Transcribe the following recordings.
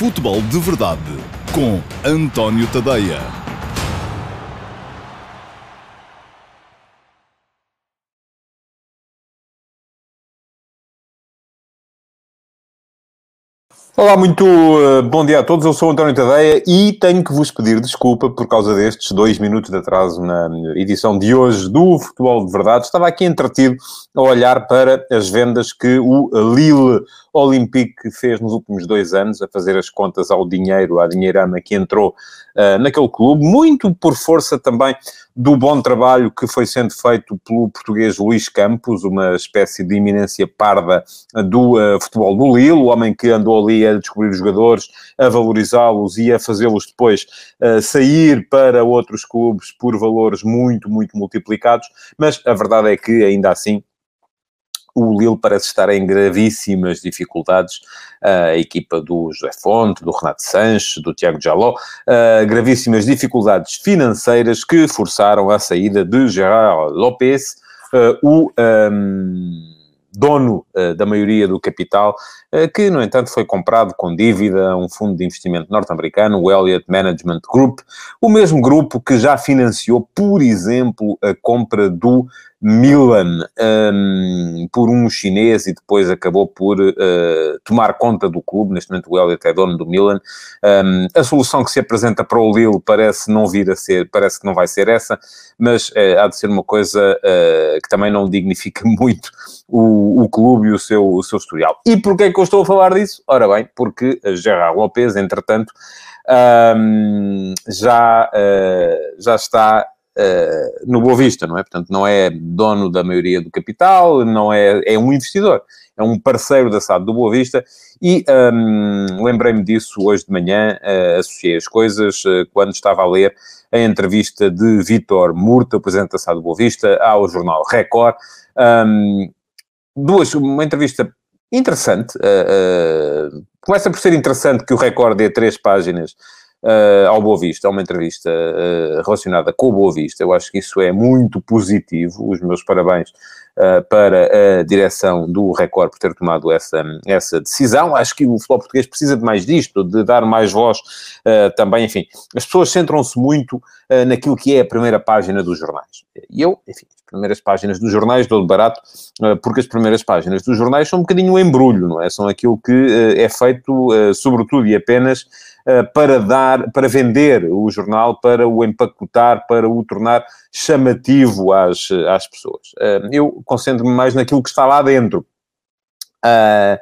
Futebol de Verdade com António Tadeia. Olá, muito uh, bom dia a todos. Eu sou António Tadeia e tenho que vos pedir desculpa por causa destes dois minutos de atraso na edição de hoje do Futebol de Verdade. Estava aqui entretido a olhar para as vendas que o Lille Olympique fez nos últimos dois anos, a fazer as contas ao dinheiro, à dinheirama que entrou uh, naquele clube, muito por força também do bom trabalho que foi sendo feito pelo português Luís Campos, uma espécie de iminência parda do uh, futebol do Lille, o homem que andou ali a descobrir os jogadores, a valorizá-los e a fazê-los depois uh, sair para outros clubes por valores muito, muito multiplicados, mas a verdade é que ainda assim o Lille parece estar em gravíssimas dificuldades, a equipa do José Fonte, do Renato Sanches, do Tiago Jaló, gravíssimas dificuldades financeiras que forçaram a saída de Gerard Lopes, o um, dono da maioria do capital, que, no entanto, foi comprado com dívida a um fundo de investimento norte-americano, o Elliott Management Group, o mesmo grupo que já financiou, por exemplo, a compra do Milan um, por um chinês e depois acabou por uh, tomar conta do clube. Neste momento o Elliot é dono do Milan. Um, a solução que se apresenta para o Lille parece não vir a ser, parece que não vai ser essa, mas uh, há de ser uma coisa uh, que também não dignifica muito o, o clube e o seu, o seu historial. E porquê que eu estou a falar disso? Ora bem, porque Gerard Lopes, entretanto, um, já, já está uh, no Boa Vista, não é? Portanto, não é dono da maioria do capital, não é, é um investidor, é um parceiro da SAD do Boa Vista e um, lembrei-me disso hoje de manhã, uh, associei as coisas uh, quando estava a ler a entrevista de Vítor Murta, presidente da SAD do Boa Vista, ao jornal Record. Um, duas, uma entrevista interessante. Uh, uh, começa por ser interessante que o Record dê três páginas uh, ao Boa Vista, é uma entrevista relacionada com o Boa Vista. Eu acho que isso é muito positivo. Os meus parabéns para a direção do Record por ter tomado essa, essa decisão. Acho que o futebol português precisa de mais disto, de dar mais voz também. Enfim, as pessoas centram-se muito naquilo que é a primeira página dos jornais. E eu, enfim, primeiras páginas dos jornais de barato, porque as primeiras páginas dos jornais são um bocadinho um embrulho, não é? São aquilo que é feito, sobretudo e apenas eh, para dar, para vender o jornal, para o empacotar, para o tornar chamativo às, às pessoas. Eh, eu concentro-me mais naquilo que está lá dentro. Uh,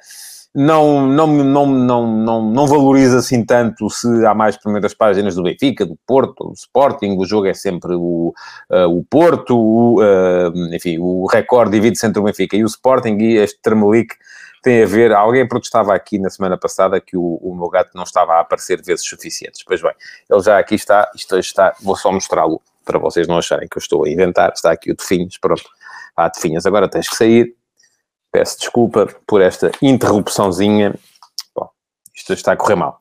não, não, não, não, não, não valoriza assim tanto se há mais primeiras páginas do Benfica, do Porto, do Sporting, o jogo é sempre o, uh, o Porto, o, uh, enfim, o recorde divide-se entre o Benfica e o Sporting e este Termelique tem a ver, alguém protestava aqui na semana passada que o, o meu gato não estava a aparecer vezes suficientes. Pois bem, ele já aqui está, isto está, vou só mostrá-lo para vocês não acharem que eu estou a inventar. Está aqui o Tefinhos, pronto. Ah, Tefinhos, agora tens que sair. Peço desculpa por esta interrupçãozinha. Bom, isto está a correr mal.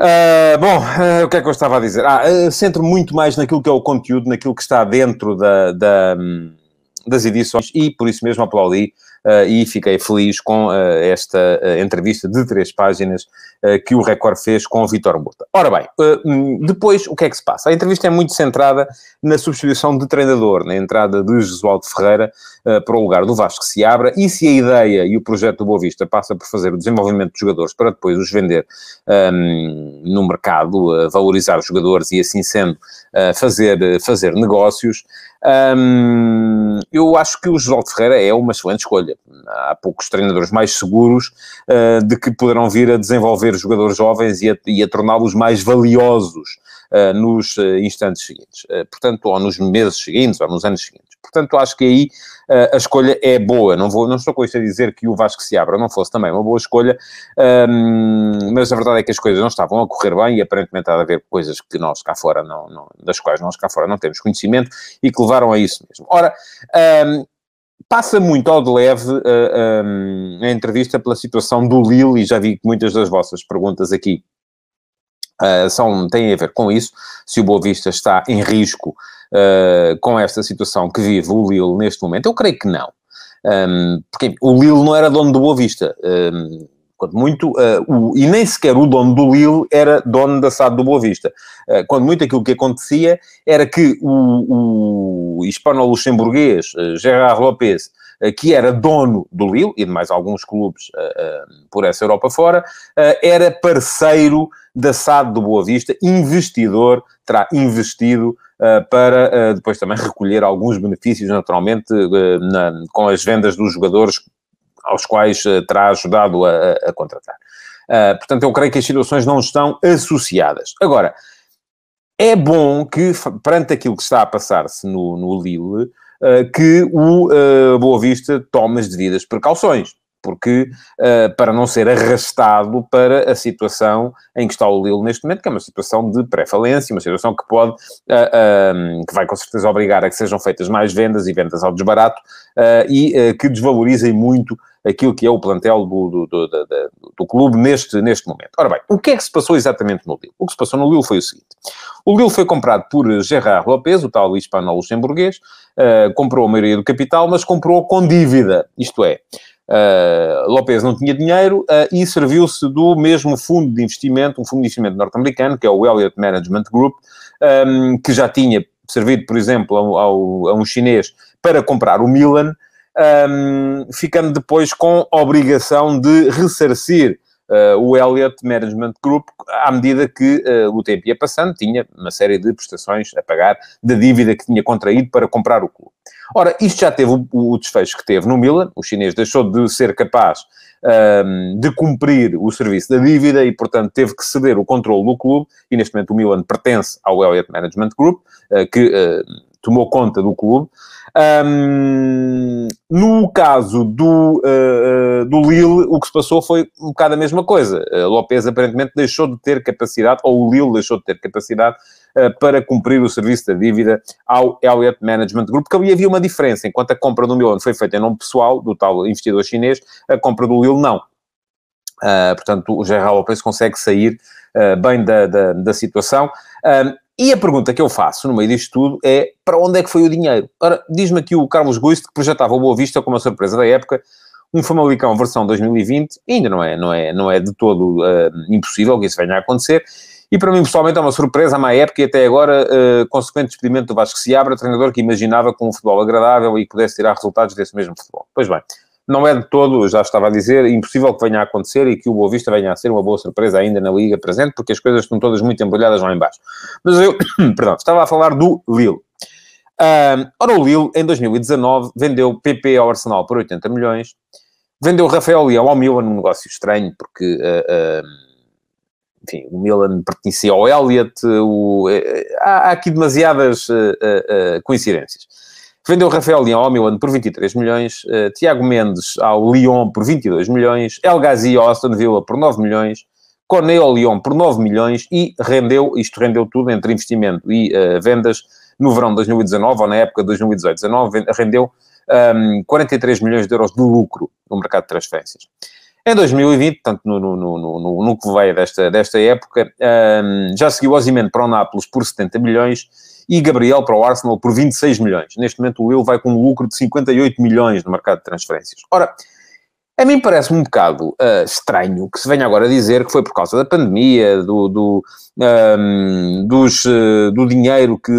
Uh, bom, uh, o que é que eu estava a dizer? Ah, uh, centro muito mais naquilo que é o conteúdo, naquilo que está dentro da, da, das edições e por isso mesmo aplaudi e fiquei feliz com uh, esta uh, entrevista de três páginas que o Record fez com o Vitor Murta. Ora bem, depois o que é que se passa? A entrevista é muito centrada na substituição de treinador, na entrada de Jesualdo Ferreira para o lugar do Vasco se abra e se a ideia e o projeto do Boa Vista passa por fazer o desenvolvimento de jogadores para depois os vender um, no mercado, valorizar os jogadores e assim sendo fazer, fazer negócios, um, eu acho que o João Ferreira é uma excelente escolha. Há poucos treinadores mais seguros uh, de que poderão vir a desenvolver jogadores jovens e a, a torná-los mais valiosos uh, nos uh, instantes seguintes. portanto, ou nos meses seguintes, ou nos anos seguintes. Portanto, acho que aí a escolha é boa. Não, vou, não estou com isto a dizer que o Vasco se abra não fosse também uma boa escolha, um, mas a verdade é que as coisas não estavam a correr bem e aparentemente há de haver coisas que nós cá fora não, não, das quais nós cá fora não temos conhecimento e que levaram a isso mesmo. Ora, um, passa muito ao de leve uh, um, a entrevista pela situação do Lille, e já vi que muitas das vossas perguntas aqui uh, são, têm a ver com isso, se o Boa Vista está em risco uh, com esta situação que vive o Lille neste momento. Eu creio que não. Um, porque o Lille não era dono do Boa Vista. Um, Quando muito, uh, o, e nem sequer o dono do Lille era dono da SAD do Boa Vista. Uh, quando muito aquilo que acontecia era que o, o hispano-luxemburguês Gerard Lopes, que era dono do Lille e de mais alguns clubes por essa Europa fora, era parceiro da SAD do Boa Vista, investidor, terá investido para depois também recolher alguns benefícios, naturalmente, na, com as vendas dos jogadores aos quais terá ajudado a, a contratar. Uh, portanto, eu creio que as situações não estão associadas. Agora, é bom que, perante aquilo que está a passar-se no, no Lille, que o Boa Vista tome as devidas precauções porque uh, para não ser arrastado para a situação em que está o Lille neste momento, que é uma situação de pré-falência, uma situação que pode, uh, uh, que vai com certeza obrigar a que sejam feitas mais vendas e vendas ao desbarato e que desvalorizem muito aquilo que é o plantel do, do, do, do, clube neste, neste momento. Ora bem, o que é que se passou exatamente no Lille? O que se passou no Lille foi o seguinte. O Lille foi comprado por Gerard Lopes, o tal hispano-luxemburguês, comprou a maioria do capital, mas comprou com dívida, isto é, Uh, Lopes não tinha dinheiro uh, e serviu-se do mesmo fundo de investimento, um fundo de investimento norte-americano, que é o Elliott Management Group, um, que já tinha servido, por exemplo, ao, ao, a um chinês para comprar o Milan, um, ficando depois com obrigação de ressarcir uh, o Elliott Management Group, à medida que uh, o tempo ia passando, tinha uma série de prestações a pagar da dívida que tinha contraído para comprar o clube. Ora, isto já teve o, o desfecho que teve no Milan, o chinês deixou de ser capaz um, de cumprir o serviço da dívida e, portanto, teve que ceder o controle do clube, e neste momento o Milan pertence ao Elliott Management Group, uh, que tomou conta do clube. Um, no caso do, uh, do Lille, o que se passou foi um bocado a mesma coisa. Uh, aparentemente deixou de ter capacidade, ou o Lille deixou de ter capacidade uh, para cumprir o serviço da dívida ao Elliott Management Group, porque ali havia uma diferença. Enquanto a compra do Milan foi feita em nome pessoal, do tal investidor chinês, a compra do Lille não. Portanto, o Gerard Lopes consegue sair bem da, da, da situação. E a pergunta que eu faço no meio disto tudo é para onde é que foi o dinheiro? Ora, diz-me aqui o Carlos Guiste que projetava o Boa Vista como uma surpresa da época, um Famalicão versão 2020, ainda não é, não é, não é de todo uh, impossível que isso venha a acontecer, e para mim pessoalmente é uma surpresa à má época e até agora, uh, consequente despedimento do Vasco Seabra, treinador que imaginava com um futebol agradável e pudesse tirar resultados desse mesmo futebol. Pois bem, não é de todo, já estava a dizer, impossível que venha a acontecer e que o Boa Vista venha a ser uma boa surpresa ainda na Liga presente, porque as coisas estão todas muito embrulhadas lá embaixo. Mas eu, perdão, estava a falar do Lille. Uh, ora, o Lille, em 2019, vendeu PP ao Arsenal por 80 milhões, vendeu Rafael Leão ao Milan, um negócio estranho, porque... Uh, uh, enfim, o Milan pertencia ao Elliott, o, eh, há, há, aqui demasiadas eh, coincidências. Vendeu Rafael Leão ao Milan por 23 milhões, uh, Tiago Mendes ao Lyon por 22 milhões, El Ghazi ao Aston Villa por 9 milhões, Cornet ao Lyon por 9 milhões e rendeu, isto rendeu tudo entre investimento e uh, vendas no verão de 2019 ou na época de 2018-19, rendeu um, ehm, 43 milhões de euros de lucro no mercado de transferências. Em 2020, portanto, no, no, no, no, que veio desta, desta época, um, ehm, já seguiu Osimhen para o Nápoles por 70 milhões e Gabriel para o Arsenal por 26 milhões. Neste momento o Will vai com um lucro de 58 milhões no mercado de transferências. Ora, a mim parece um bocado uh, estranho que se venha agora dizer que foi por causa da pandemia, do, do, um, dos, uh, do dinheiro que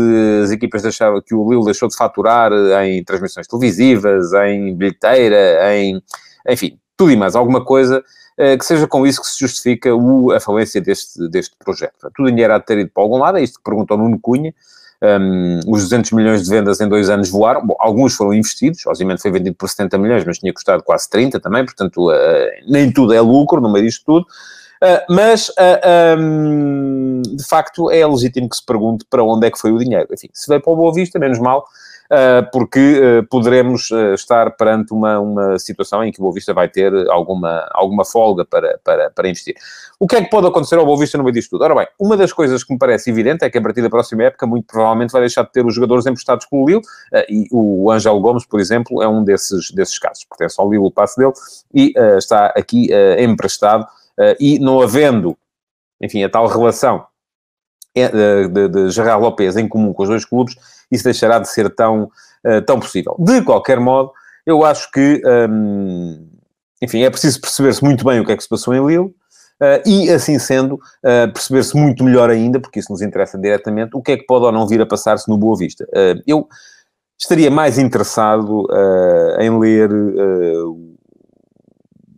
as equipas deixavam, que o Lille deixou de faturar em transmissões televisivas, em bilheteira, em, enfim, tudo e mais alguma coisa, uh, que seja com isso que se justifica o, a falência deste, deste projeto. Tudo dinheiro há de ter ido para algum lado, é isto que perguntou Nuno Cunha, um, os 200 milhões de vendas em dois anos voaram. Bom, alguns foram investidos, obviamente foi vendido por 70 milhões, mas tinha custado quase 30 também, portanto, uh, nem tudo é lucro no meio disto tudo. Uh, mas, uh, um, de facto, é legítimo que se pergunte para onde é que foi o dinheiro. Enfim, se veio para o Boa Vista, menos mal, porque poderemos estar perante uma, uma situação em que o Boa Vista vai ter alguma, alguma folga para, para, para investir. O que é que pode acontecer ao Boa Vista no meio disto tudo? Ora bem, uma das coisas que me parece evidente é que a partir da próxima época, muito provavelmente vai deixar de ter os jogadores emprestados pelo Lille, e o Ângelo Gomes, por exemplo, é um desses, desses casos. Pertence ao Lille o passe dele e está aqui emprestado e não havendo, enfim, a tal relação eh, de, de, de Gerard Lopes em comum com os dois clubes, isso deixará de ser tão, uh, tão possível. De qualquer modo, eu acho que um, enfim, é preciso perceber-se muito bem o que é que se passou em Lille, Uh, e, assim sendo, uh, perceber-se muito melhor ainda, porque isso nos interessa diretamente, o que é que pode ou não vir a passar-se no Boa Vista. Uh, eu estaria mais interessado em ler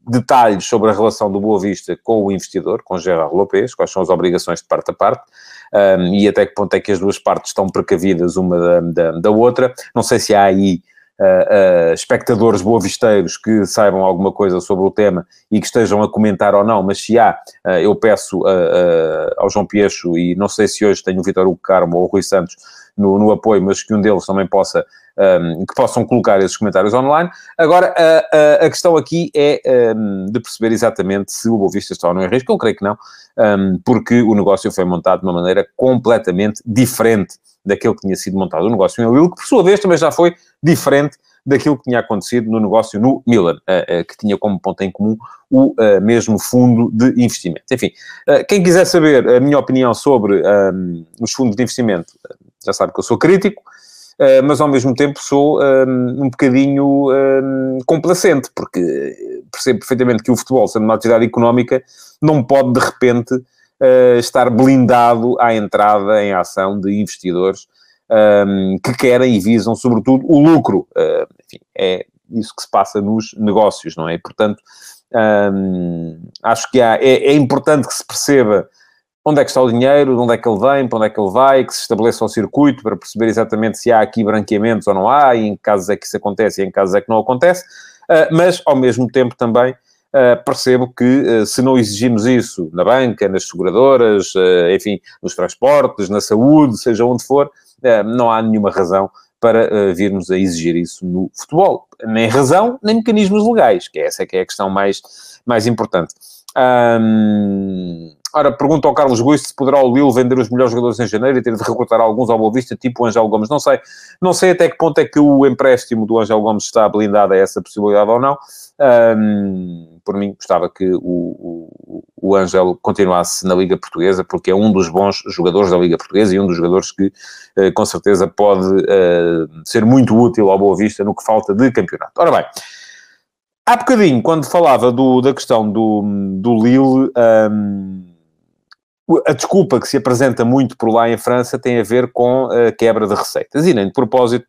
detalhes sobre a relação do Boa Vista com o investidor, com Gerard Lopes, quais são as obrigações de parte a parte, um, e até que ponto é que as duas partes estão precavidas uma da, da, da outra. Não sei se há aí uh, uh, espectadores boavisteiros que saibam alguma coisa sobre o tema e que estejam a comentar ou não, mas se há, uh, eu peço ao João Piecho, e não sei se hoje tenho o Vitor Hugo Carmo ou o Rui Santos no, no apoio, mas que um deles também possa um, que possam colocar esses comentários online. Agora, a, a, a questão aqui é um, de perceber exatamente se o Boavista está ou não em risco. Eu creio que não, um, porque o negócio foi montado de uma maneira completamente diferente daquele que tinha sido montado o negócio em Lille, que por sua vez também já foi diferente daquilo que tinha acontecido no negócio no Milan, uh, uh, que tinha como ponto em comum o uh, mesmo fundo de investimento. Enfim, quem quiser saber a minha opinião sobre um, os fundos de investimento, já sabe que eu sou crítico, mas ao mesmo tempo sou um, um bocadinho um, complacente, porque percebo perfeitamente que o futebol, sendo uma atividade económica, não pode de repente uh, estar blindado à entrada em ação de investidores um, que querem e visam, sobretudo, o lucro. Uh, enfim, é isso que se passa nos negócios, não é? Portanto, um, acho que há, é, é, importante que se perceba onde é que está o dinheiro, de onde é que ele vem, para onde é que ele vai, que se estabeleça o circuito para perceber exatamente se há aqui branqueamentos ou não há, e em que casos é que isso acontece e em que casos é que não acontece, uh, mas, ao mesmo tempo, também uh, percebo que uh, se não exigimos isso na banca, nas seguradoras, enfim, nos transportes, na saúde, seja onde for, não há nenhuma razão para virmos a exigir isso no futebol. Nem razão, nem mecanismos legais, que essa é que é a questão mais, mais importante. Um, Ora, pergunta ao Carlos Guiz se poderá o Lille vender os melhores jogadores em janeiro e ter de recrutar alguns ao Boa Vista, tipo o Angel Gomes. Não sei. Não sei até que ponto é que o empréstimo do Angel Gomes está blindado a essa possibilidade ou não. Por mim, gostava que o, o, o Angel continuasse na Liga Portuguesa, porque é um dos bons jogadores da Liga Portuguesa e um dos jogadores que, uh, com certeza, pode uh, ser muito útil ao Boa Vista no que falta de campeonato. Ora bem, há bocadinho, quando falava do, da questão do, do Lille... Um, a desculpa que se apresenta muito por lá em França tem a ver com a quebra de receitas. E nem de propósito,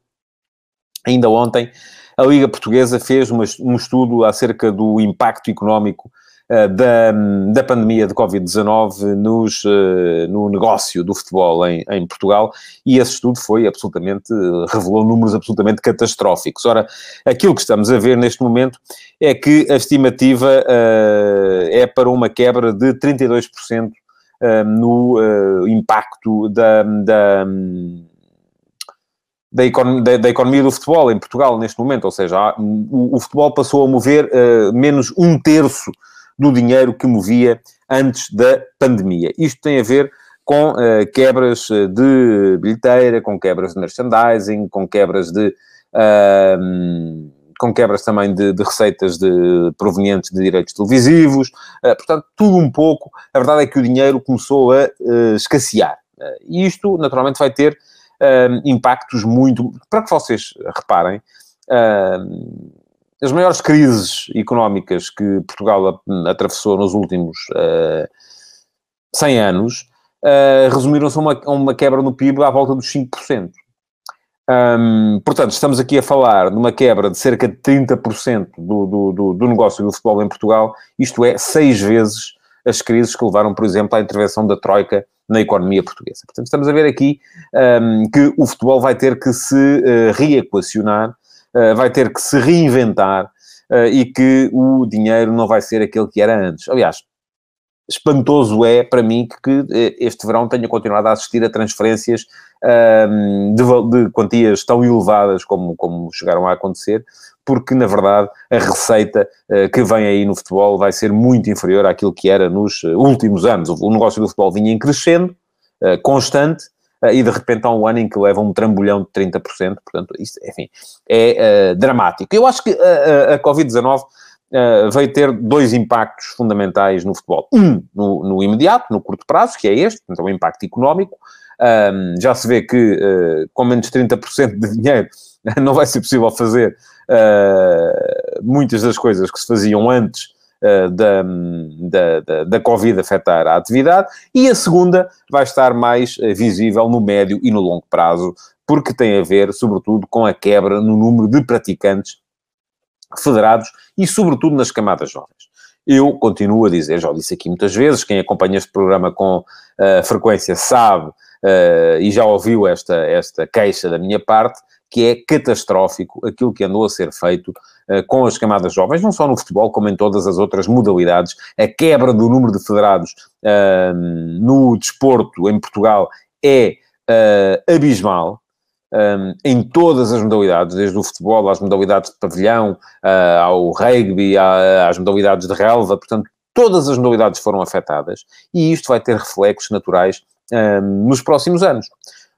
ainda ontem, a Liga Portuguesa fez uma, um estudo acerca do impacto económico uh, da, da pandemia de Covid-19 nos, uh, no negócio do futebol em, em, Portugal e esse estudo foi absolutamente, revelou números absolutamente catastróficos. Ora, aquilo que estamos a ver neste momento é que a estimativa uh, é para uma quebra de 32% no impacto da, da, da, econ da, da, economia do futebol em Portugal neste momento, ou seja, o, o futebol passou a mover uh, menos um terço do dinheiro que movia antes da pandemia. Isto tem a ver com uh, quebras de bilheteira, com quebras de merchandising, com quebras de uh, com quebras também de, de receitas de, provenientes de direitos televisivos, portanto, tudo um pouco. A verdade é que o dinheiro começou a escassear. Isto, naturalmente, vai ter impactos muito. Para que vocês reparem, as maiores crises económicas que Portugal atravessou nos últimos 100 anos resumiram-se a uma, a uma quebra no PIB à volta dos 5%. Um, portanto, estamos aqui a falar de uma quebra de cerca de 30% do, do, do, do negócio do futebol em Portugal, isto é, seis vezes as crises que levaram, por exemplo, à intervenção da Troika na economia portuguesa. Portanto, estamos a ver aqui um, que o futebol vai ter que se uh, reequacionar, uh, vai ter que se reinventar uh, e que o dinheiro não vai ser aquele que era antes. Aliás, espantoso é para mim que, que este verão tenha continuado a assistir a transferências de, de, quantias tão elevadas como, como chegaram a acontecer, porque na verdade a receita uh, que vem aí no futebol vai ser muito inferior àquilo que era nos uh, últimos anos. O, negócio do futebol vinha em crescendo, uh, constante, e de repente há um ano em que leva um trambolhão de 30%, portanto, isso, enfim, é dramático. Eu acho que a, a Covid-19 Uh, veio ter dois impactos fundamentais no futebol. Um, no, no, imediato, no curto prazo, que é este, então o impacto económico, um, já se vê que uh, com menos 30% de dinheiro não vai ser possível fazer uh, muitas das coisas que se faziam antes uh, da, da, da, Covid afetar a atividade, e a segunda vai estar mais uh, visível no médio e no longo prazo, porque tem a ver, sobretudo, com a quebra no número de praticantes federados e, sobretudo, nas camadas jovens. Eu continuo a dizer, já o disse aqui muitas vezes, quem acompanha este programa com uh, frequência sabe uh, e já ouviu esta, esta queixa da minha parte, que é catastrófico aquilo que andou a ser feito uh, com as camadas jovens, não só no futebol, como em todas as outras modalidades. A quebra do número de federados no desporto em Portugal é abismal um, em todas as modalidades, desde o futebol às modalidades de pavilhão, uh, ao rugby, às modalidades de relva, portanto, todas as modalidades foram afetadas e isto vai ter reflexos naturais um, nos próximos anos,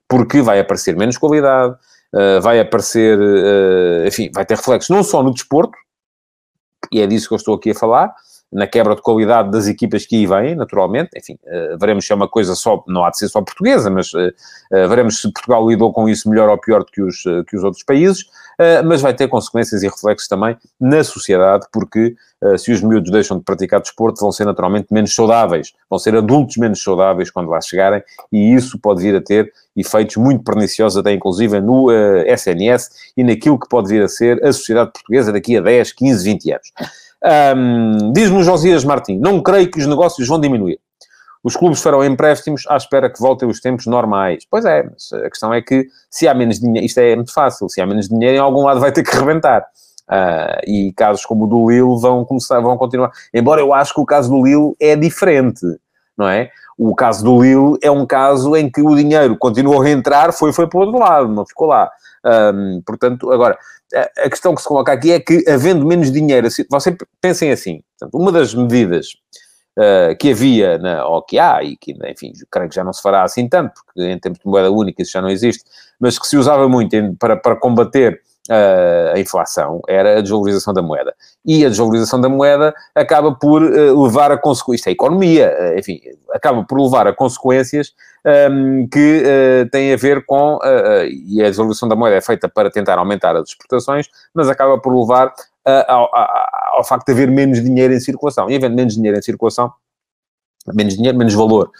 porque vai aparecer menos qualidade, uh, vai aparecer, uh, enfim, vai ter reflexos não só no desporto, e é disso que eu estou aqui a falar, na quebra de qualidade das equipas que aí vêm, naturalmente. Enfim, uh, veremos se é uma coisa só, não há de ser só portuguesa, mas uh, uh, veremos se Portugal lidou com isso melhor ou pior do que os, que os outros países, mas vai ter consequências e reflexos também na sociedade, porque se os miúdos deixam de praticar desporto, vão ser naturalmente menos saudáveis, vão ser adultos menos saudáveis quando lá chegarem, e isso pode vir a ter efeitos muito perniciosos, até inclusive no SNS e naquilo que pode vir a ser a sociedade portuguesa daqui a 10, 15, 20 anos. Um, Diz-me Josias Martins, não creio que os negócios vão diminuir. Os clubes farão empréstimos à espera que voltem os tempos normais. Pois é, mas a questão é que se há menos dinheiro, isto é muito fácil, se há menos dinheiro, em algum lado vai ter que rebentar. Uh, e casos como o do Lille vão começar, vão continuar. Embora eu acho que o caso do Lille é diferente, não é? O caso do Lille é um caso em que o dinheiro continuou a entrar, foi, foi para o outro lado, não ficou lá. Um, portanto, agora, a questão que se coloca aqui é que, havendo menos dinheiro, vocês pensem assim, portanto, uma das medidas uh, que havia, na, ou que há, e que, enfim, creio que já não se fará assim tanto, porque em tempos de moeda única isso já não existe, mas que se usava muito em, para, para combater uh, a inflação, era a desvalorização da moeda. E a desvalorização da moeda acaba por uh, levar a consequências, isto é economia, enfim, acaba por levar a consequências um, que uh, tem a ver com, uh, uh, e a desvalorização da moeda é feita para tentar aumentar as exportações, mas acaba por levar ao, ao, ao, facto de haver menos dinheiro em circulação. E havendo menos dinheiro em circulação, menos dinheiro, menos valor,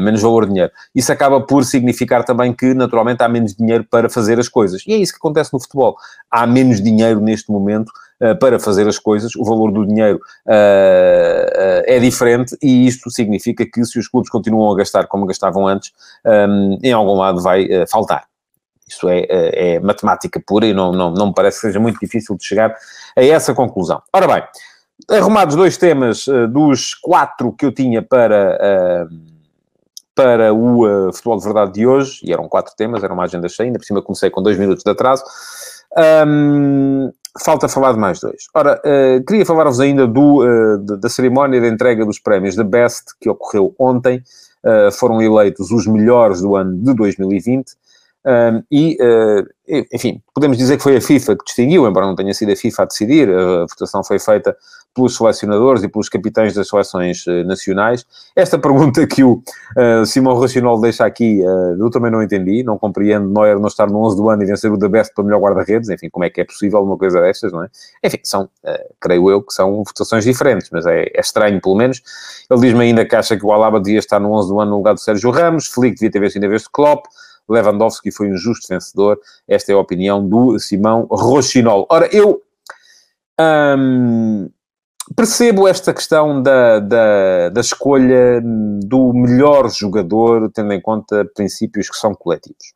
menos valor de dinheiro. Isso acaba por significar também que, naturalmente, há menos dinheiro para fazer as coisas. E é isso que acontece no futebol. Há menos dinheiro neste momento eh, para fazer as coisas, o valor do dinheiro uh, é diferente e isto significa que se os clubes continuam a gastar como gastavam antes, um, em algum lado vai faltar. Isso é, é, matemática pura e não, não, não me parece que seja muito difícil de chegar a essa conclusão. Ora bem, arrumados dois temas dos quatro que eu tinha para para o uh, Futebol de Verdade de hoje, e eram quatro temas, era uma agenda cheia, ainda por cima comecei com dois minutos de atraso. Um, falta falar de mais dois. Ora, uh, queria falar-vos ainda do, uh, da cerimónia de entrega dos prémios da Best, que ocorreu ontem. Foram eleitos os melhores do ano de 2020. Um, e, enfim, podemos dizer que foi a FIFA que distinguiu, embora não tenha sido a FIFA a decidir, a votação foi feita pelos selecionadores e pelos capitães das seleções uh, nacionais. Esta pergunta que o uh, Simão Racional deixa aqui, uh, eu também não entendi, não compreendo Neuer não estar no 11 do ano e vencer o da Best para melhor guarda-redes, enfim, como é que é possível uma coisa destas, não é? Enfim, são, creio eu, que são votações diferentes, mas é, é estranho, pelo menos. Ele diz-me ainda que acha que o Alaba devia estar no 11 do ano no lugar do Sérgio Ramos, Felipe devia ter vencido em vez de Klopp, Lewandowski foi um justo vencedor. Esta é a opinião do Simão Rochinol. Ora, eu... Hum, percebo esta questão da, da, da, escolha do melhor jogador, tendo em conta princípios que são coletivos.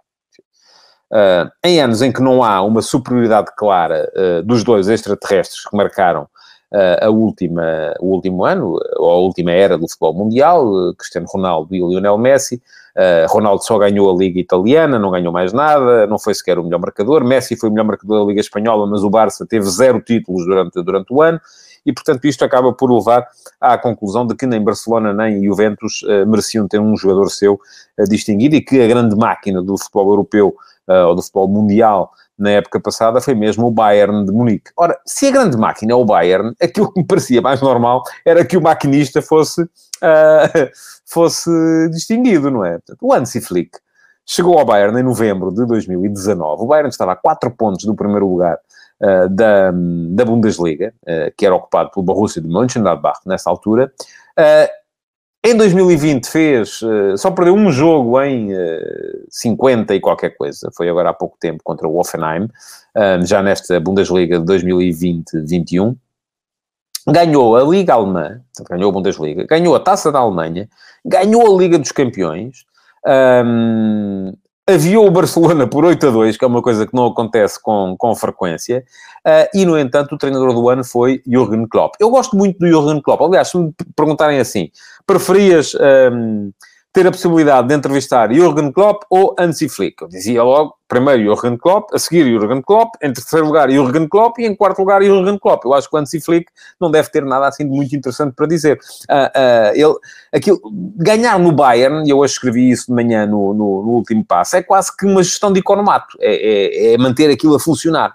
Uh, em anos em que não há uma superioridade clara uh, dos dois extraterrestres que marcaram uh, a última, o último ano, ou a última era do futebol mundial, Cristiano Ronaldo e Lionel Messi, Ronaldo só ganhou a Liga Italiana, não ganhou mais nada, não foi sequer o melhor marcador. Messi foi o melhor marcador da Liga Espanhola, mas o Barça teve zero títulos durante, durante o ano e, portanto, isto acaba por levar à conclusão de que nem Barcelona nem Juventus uh, mereciam ter um jogador seu uh, distinguido e que a grande máquina do futebol europeu uh, ou do futebol mundial na época passada foi mesmo o Bayern de Munique. Ora, se a grande máquina é o Bayern, aquilo que me parecia mais normal era que o maquinista fosse, fosse distinguido, não é? O Hansi Flick chegou ao Bayern em novembro de 2019. O Bayern estava a 4 pontos do primeiro lugar uh, da, da Bundesliga, uh, que era ocupado pelo Borussia de Mönchengladbach nessa altura. em 2020 fez, só perdeu um jogo em 50 e qualquer coisa, foi agora há pouco tempo contra o Offenheim, já nesta Bundesliga de 2020-21 ganhou a Liga Alemã, ganhou a Bundesliga, ganhou a Taça da Alemanha, ganhou a Liga dos Campeões, aviou o Barcelona por 8 a 2, que é uma coisa que não acontece com, com frequência, uh, e, no entanto, o treinador do ano foi Jürgen Klopp. Eu gosto muito do Jürgen Klopp. Aliás, se me perguntarem assim, preferias... Um, ter a possibilidade de entrevistar Jürgen Klopp ou Hansi Flick. Eu dizia logo, primeiro Jürgen Klopp, a seguir Jürgen Klopp, em terceiro lugar Jürgen Klopp e em quarto lugar Jürgen Klopp. Eu acho que o Hansi Flick não deve ter nada assim de muito interessante para dizer. Uh, uh, ele, aquilo, ganhar no Bayern, e eu hoje escrevi isso de manhã no, no, no último passo, é quase que uma gestão de economato, é, é, é manter aquilo a funcionar.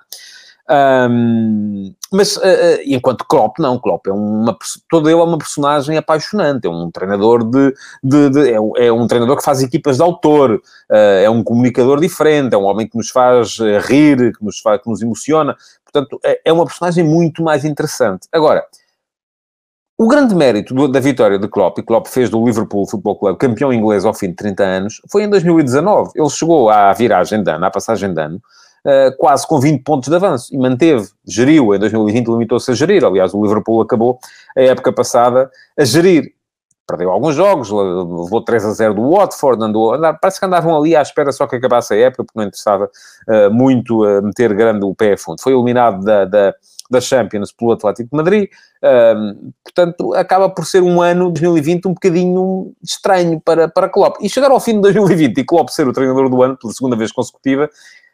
Um, mas uh, enquanto Klopp, não, Klopp é uma todo ele é uma personagem apaixonante, é um treinador de, de, de é, é, um treinador que faz equipas de autor, uh, é um comunicador diferente, é um homem que nos faz rir, que nos faz, que nos emociona, portanto é, é uma personagem muito mais interessante. Agora, o grande mérito do, da vitória de Klopp, e Klopp fez do Liverpool Football Club campeão inglês ao fim de 30 anos, foi em 2019. Ele chegou à viragem de ano, à passagem de ano, uh, quase com 20 pontos de avanço e manteve, geriu, em 2020 limitou-se a gerir, aliás o Liverpool acabou a época passada a gerir. Perdeu alguns jogos, levou 3 a 0 do Watford, andou, andar, parece que andavam ali à espera só que acabasse a época, porque não interessava uh, muito uh, meter grande o pé a fundo. Foi eliminado da, da, da Champions pelo Atlético de Madrid, uh, portanto, acaba por ser um ano, 2020, um bocadinho estranho para, para Klopp. E chegar ao fim de 2020 e Klopp ser o treinador do ano pela segunda vez consecutiva,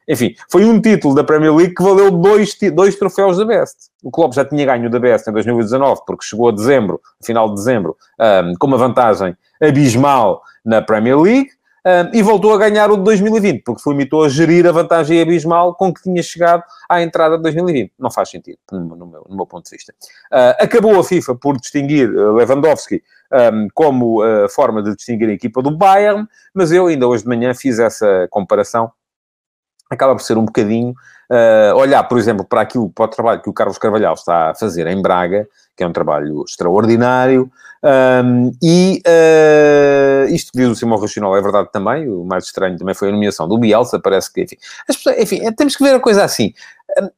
enfim, foi um título da Premier League que valeu dois, dois troféus da Best. O Klopp já tinha ganho da Best em 2019, porque chegou a dezembro, final de dezembro, um, com uma vantagem abismal na Premier League. Um, e voltou a ganhar o de 2020, porque se limitou a gerir a vantagem abismal com que tinha chegado à entrada de 2020. Não faz sentido, no, meu, no meu, ponto de vista. Uh, acabou a FIFA por distinguir uh, Lewandowski um, como uh, forma de distinguir a equipa do Bayern, mas eu ainda hoje de manhã fiz essa comparação acaba por ser um bocadinho uh, olhar, por exemplo, para aquilo, para o trabalho que o Carlos Carvalhal está a fazer em Braga, que é um trabalho extraordinário, um, e uh, isto que diz o Simão Racional é verdade também, o mais estranho também foi a nomeação do Bielsa, parece que, enfim, pessoas, enfim, é, temos que ver a coisa assim,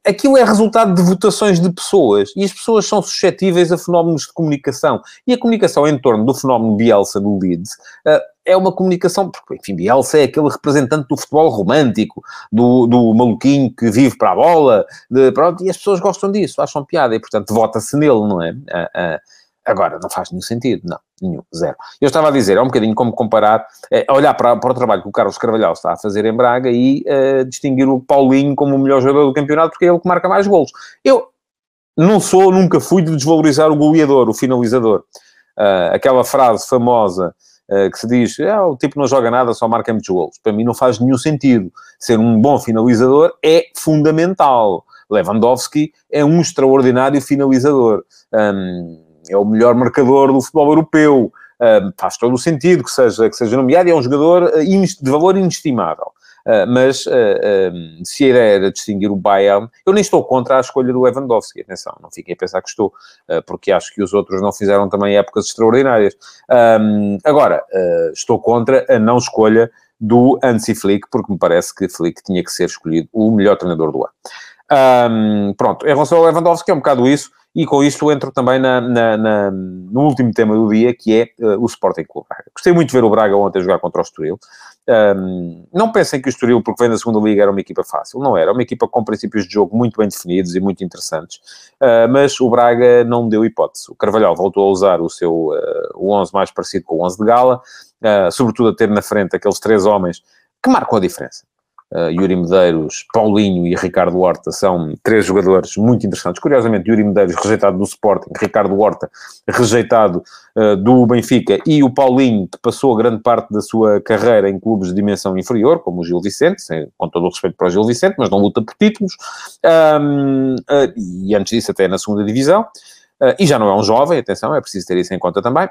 aquilo é resultado de votações de pessoas, e as pessoas são suscetíveis a fenómenos de comunicação, e a comunicação em torno do fenómeno Bielsa do Leeds, uh, é uma comunicação, porque, enfim, Bielsa é aquele representante do futebol romântico, do, do maluquinho que vive para a bola, de, pronto, e as pessoas gostam disso, acham piada, e portanto vota-se nele, não é? Uh, uh, agora, não faz nenhum sentido, não, nenhum, zero. Eu estava a dizer, é um bocadinho como comparar, é, olhar para, para o trabalho que o Carlos Carvalhal está a fazer em Braga e uh, distinguir o Paulinho como o melhor jogador do campeonato, porque é ele que marca mais golos. Eu não sou, nunca fui de desvalorizar o goleador, o finalizador. Uh, aquela frase famosa que se diz, ah, o tipo não joga nada, só marca muitos golos. Para mim não faz nenhum sentido. Ser um bom finalizador é fundamental. Lewandowski é um extraordinário finalizador. Um, é o melhor marcador do futebol europeu. Um, faz todo o sentido que seja, que seja nomeado é um jogador eh, de valor inestimável. Uh, mas uh, uh, se a ideia era distinguir o Bayern, eu nem estou contra a escolha do Lewandowski, atenção, não fiquem a pensar que estou, porque acho que os outros não fizeram também épocas extraordinárias. Agora, estou contra a não escolha do Hansi Flick, porque me parece que Flick tinha que ser escolhido o melhor treinador do ano. Um, pronto, em relação ao Lewandowski é um bocado isso, e com isto entro também na, na, na, no último tema do dia, que é uh, o Sporting Clube Braga. Gostei muito de ver o Braga ontem jogar contra o Estoril. Um, não pensem que o Estoril, porque vem da segunda liga, era uma equipa fácil. Não era. Uma equipa com princípios de jogo muito bem definidos e muito interessantes. Uh, mas o Braga não deu hipótese. O Carvalhal voltou a usar o seu uh, o 11 mais parecido com o 11 de Gala, sobretudo a ter na frente aqueles três homens que marcam a diferença uh, Yuri Medeiros, Paulinho e Ricardo Horta são três jogadores muito interessantes. Curiosamente, Yuri Medeiros rejeitado do Sporting, Ricardo Horta rejeitado uh, do Benfica e o Paulinho, que passou grande parte da sua carreira em clubes de dimensão inferior, como o Gil Vicente, sem, com todo o respeito para o Gil Vicente, mas não luta por títulos, um, uh, eh, e antes disso até na segunda divisão, e já não é um jovem, atenção, é preciso ter isso em conta também.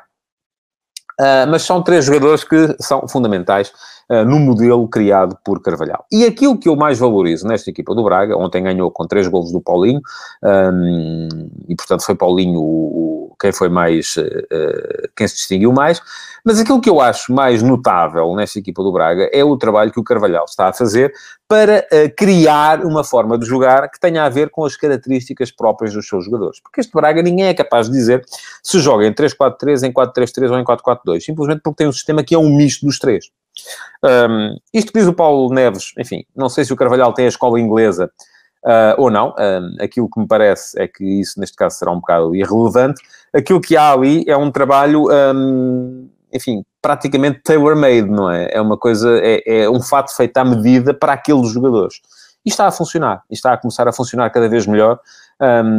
Mas são três jogadores que são fundamentais uh, no modelo criado por Carvalhal. E aquilo que eu mais valorizo nesta equipa do Braga, ontem ganhou com três golos do Paulinho, um, e portanto foi Paulinho o, o quem foi mais, uh, quem se distinguiu mais, mas aquilo que eu acho mais notável nesta equipa do Braga é o trabalho que o Carvalhal está a fazer para criar uma forma de jogar que tenha a ver com as características próprias dos seus jogadores. Porque este Braga ninguém é capaz de dizer se joga em 3-4-3, em 4-3-3 ou em 4-4-2 2, simplesmente porque tem um sistema que é um misto dos três. Um, isto que diz o Paulo Neves, enfim, não sei se o Carvalhal tem a escola inglesa uh, ou não, um, aquilo que me parece é que isso neste caso será um bocado irrelevante. Aquilo que há ali é um trabalho, um, enfim, praticamente tailor-made, não é? É uma coisa, é, é um fato feito à medida para aqueles jogadores. E está a funcionar, e está a começar a funcionar cada vez melhor.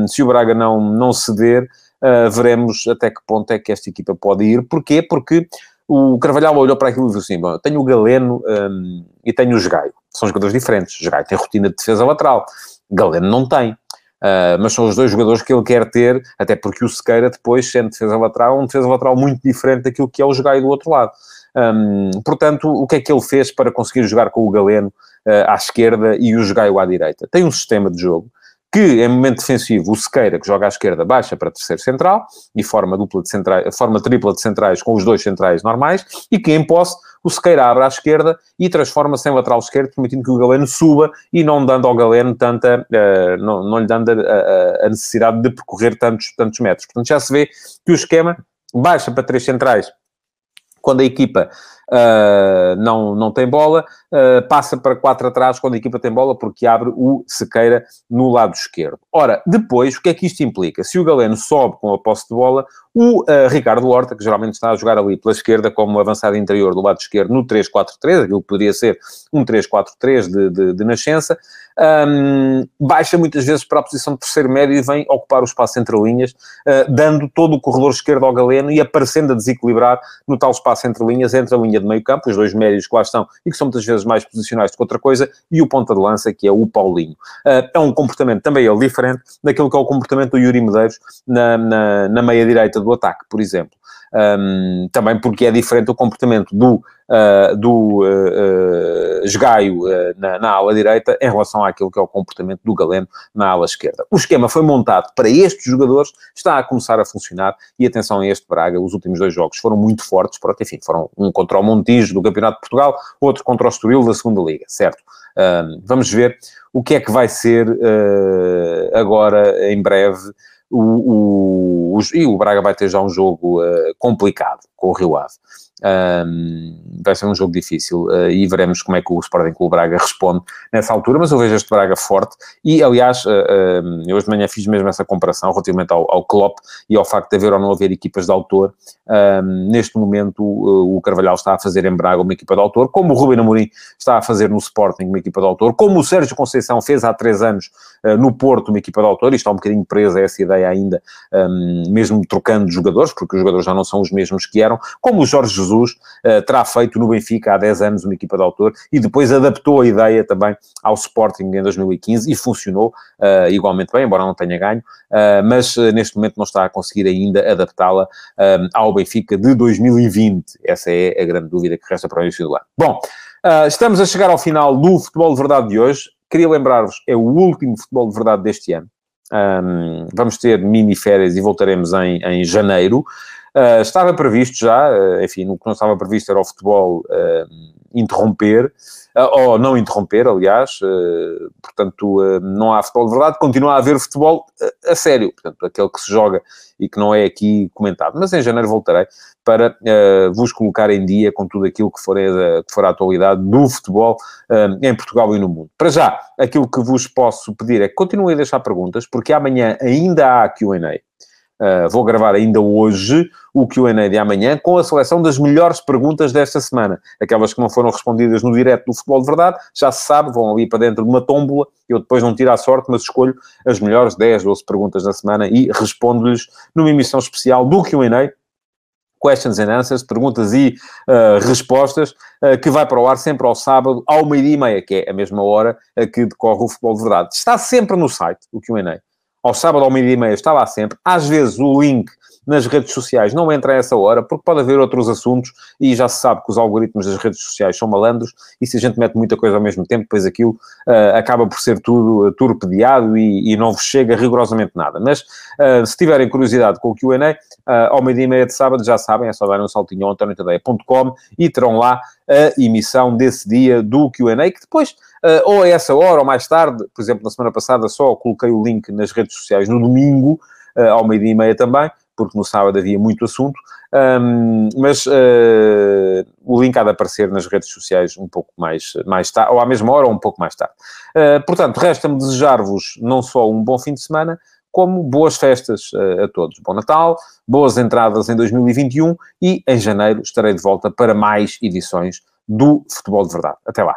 Se o Braga não, não ceder, uh, veremos até que ponto é que esta equipa pode ir. Porquê? Porque o Carvalhal olhou para aquilo e disse assim, bom, tenho o Galeno um, e tenho o Jogaio. São jogadores diferentes. Jogaio tem rotina de defesa lateral. Galeno não tem. Uh, mas são os dois jogadores que ele quer ter, até porque o Sequeira depois, sendo defesa lateral, um defesa lateral muito diferente daquilo que é o Jogaio do outro lado. Um, portanto, o que é que ele fez para conseguir jogar com o Galeno uh, à esquerda e o Jogaio à direita? Tem um sistema de jogo que em momento defensivo o Sequeira, que joga à esquerda, baixa para terceiro central e forma, dupla de centrais, forma tripla de centrais com os dois centrais normais, e que em posse o Sequeira abre à esquerda e transforma-se em lateral esquerdo, permitindo que o Galeno suba e não dando ao Galeno tanta, uh, não, não lhe dando a, a, necessidade de percorrer tantos, tantos metros. Portanto, já se vê que o esquema baixa para três centrais quando a equipa uh, não, não tem bola, uh, passa para quatro atrás quando a equipa tem bola, porque abre o Sequeira no lado esquerdo. Ora, depois, o que é que isto implica? Se o Galeno sobe com a posse de bola, o uh, Ricardo Horta, que geralmente está a jogar ali pela esquerda como avançado interior do lado esquerdo no 3-4-3, aquilo que poderia ser um 3-4-3 de, de, de, nascença, um, baixa muitas vezes para a posição de terceiro médio e vem ocupar o espaço entre linhas, uh, dando todo o corredor esquerdo ao Galeno e aparecendo a desequilibrar no tal espaço entre linhas, entre a linha de meio campo, os dois médios que lá estão e que são muitas vezes mais posicionais do que outra coisa, e o ponta de lança, que é o Paulinho. Uh, é um comportamento também ele diferente daquilo que é o comportamento do Yuri Medeiros na, na, na meia-direita do ataque, por exemplo. Um, também porque é diferente o comportamento do, uh, do uh, uh, Esgaio na, na, ala direita em relação àquilo que é o comportamento do Galeno na ala esquerda. O esquema foi montado para estes jogadores, está a começar a funcionar e atenção a este Braga, os últimos dois jogos foram muito fortes, pronto, enfim, foram um contra o Montijo do Campeonato de Portugal, outro contra o Estoril da Segunda Liga, certo? vamos ver o que é que vai ser agora em breve o, o, o, e o Braga vai ter já um jogo uh, complicado com o Rio Ave. Um, vai ser um jogo difícil uh, e veremos como é que o Sporting Clube Braga responde nessa altura, mas eu vejo este Braga forte e, aliás, uh, uh, eu hoje de manhã fiz mesmo essa comparação relativamente ao, ao Klopp e ao facto de haver ou não haver equipas de autor. neste momento, o Carvalhal está a fazer em Braga uma equipa de autor, como o Ruben Amorim está a fazer no Sporting uma equipa de autor, como o Sérgio Conceição fez há três anos no Porto uma equipa de autor, e está um bocadinho presa essa ideia ainda, um, mesmo trocando jogadores, porque os jogadores já não são os mesmos que eram, como o Jorge Jesus uh, terá feito no Benfica há 10 anos uma equipa de autor e depois adaptou a ideia também ao Sporting em 2015 e funcionou uh, igualmente bem, embora não tenha ganho, uh, mas neste momento não está a conseguir ainda adaptá-la ao Benfica de 2020. Essa é a grande dúvida que resta para o início do ano. Bom, estamos a chegar ao final do Futebol de Verdade de hoje. Queria lembrar-vos, é o último Futebol de Verdade deste ano. Um, vamos ter mini férias e voltaremos em, em janeiro. Uh, estava previsto já, uh, enfim, o que não estava previsto era o futebol uh, interromper, ou não interromper, aliás, portanto, não há futebol de verdade, continua a haver futebol a sério, portanto, aquele que se joga e que não é aqui comentado. Mas em janeiro voltarei para vos colocar em dia com tudo aquilo que for, a, que for a atualidade do futebol em Portugal e no mundo. Para já, aquilo que vos posso pedir é que continuem a deixar perguntas, porque amanhã ainda há Q&A. Uh, vou gravar ainda hoje o Q&A de amanhã com a seleção das melhores perguntas desta semana. Aquelas que não foram respondidas no direto do Futebol de Verdade, já se sabe, vão ali para dentro de uma tómbola. Eu depois não tiro a sorte, mas escolho as melhores 10, 12 perguntas da semana e respondo-lhes numa emissão especial do Q&A Questions and Answers, perguntas e uh, respostas, uh, que vai para o ar sempre ao sábado, ao meio-dia e meia, que é a mesma hora uh, que decorre o Futebol de Verdade. Está sempre no site, o Q&A ao sábado ao meio-dia e meia está lá sempre. Às vezes o link nas redes sociais não entra a essa hora, porque pode haver outros assuntos e já se sabe que os algoritmos das redes sociais são malandros e se a gente mete muita coisa ao mesmo tempo, depois aquilo uh, acaba por ser tudo uh, torpedeado e, e, não vos chega rigorosamente nada. Mas uh, se tiverem curiosidade com o QA, ao meio-dia e meia de sábado, já sabem, é só darem um saltinho ao antoniotadeia.com e terão lá a emissão desse dia do QA, que depois, ou a essa hora ou mais tarde, por exemplo, na semana passada só coloquei o link nas redes sociais no domingo, ao meio-dia e meia também, porque no sábado havia muito assunto, um, mas uh, o link há de aparecer nas redes sociais um pouco mais, mais tarde, ou à mesma hora ou um pouco mais tarde. Uh, portanto, resta-me desejar-vos não só um bom fim de semana, como boas festas uh, a todos. Bom Natal, boas entradas em 2021 e em janeiro estarei de volta para mais edições do Futebol de Verdade. Até lá.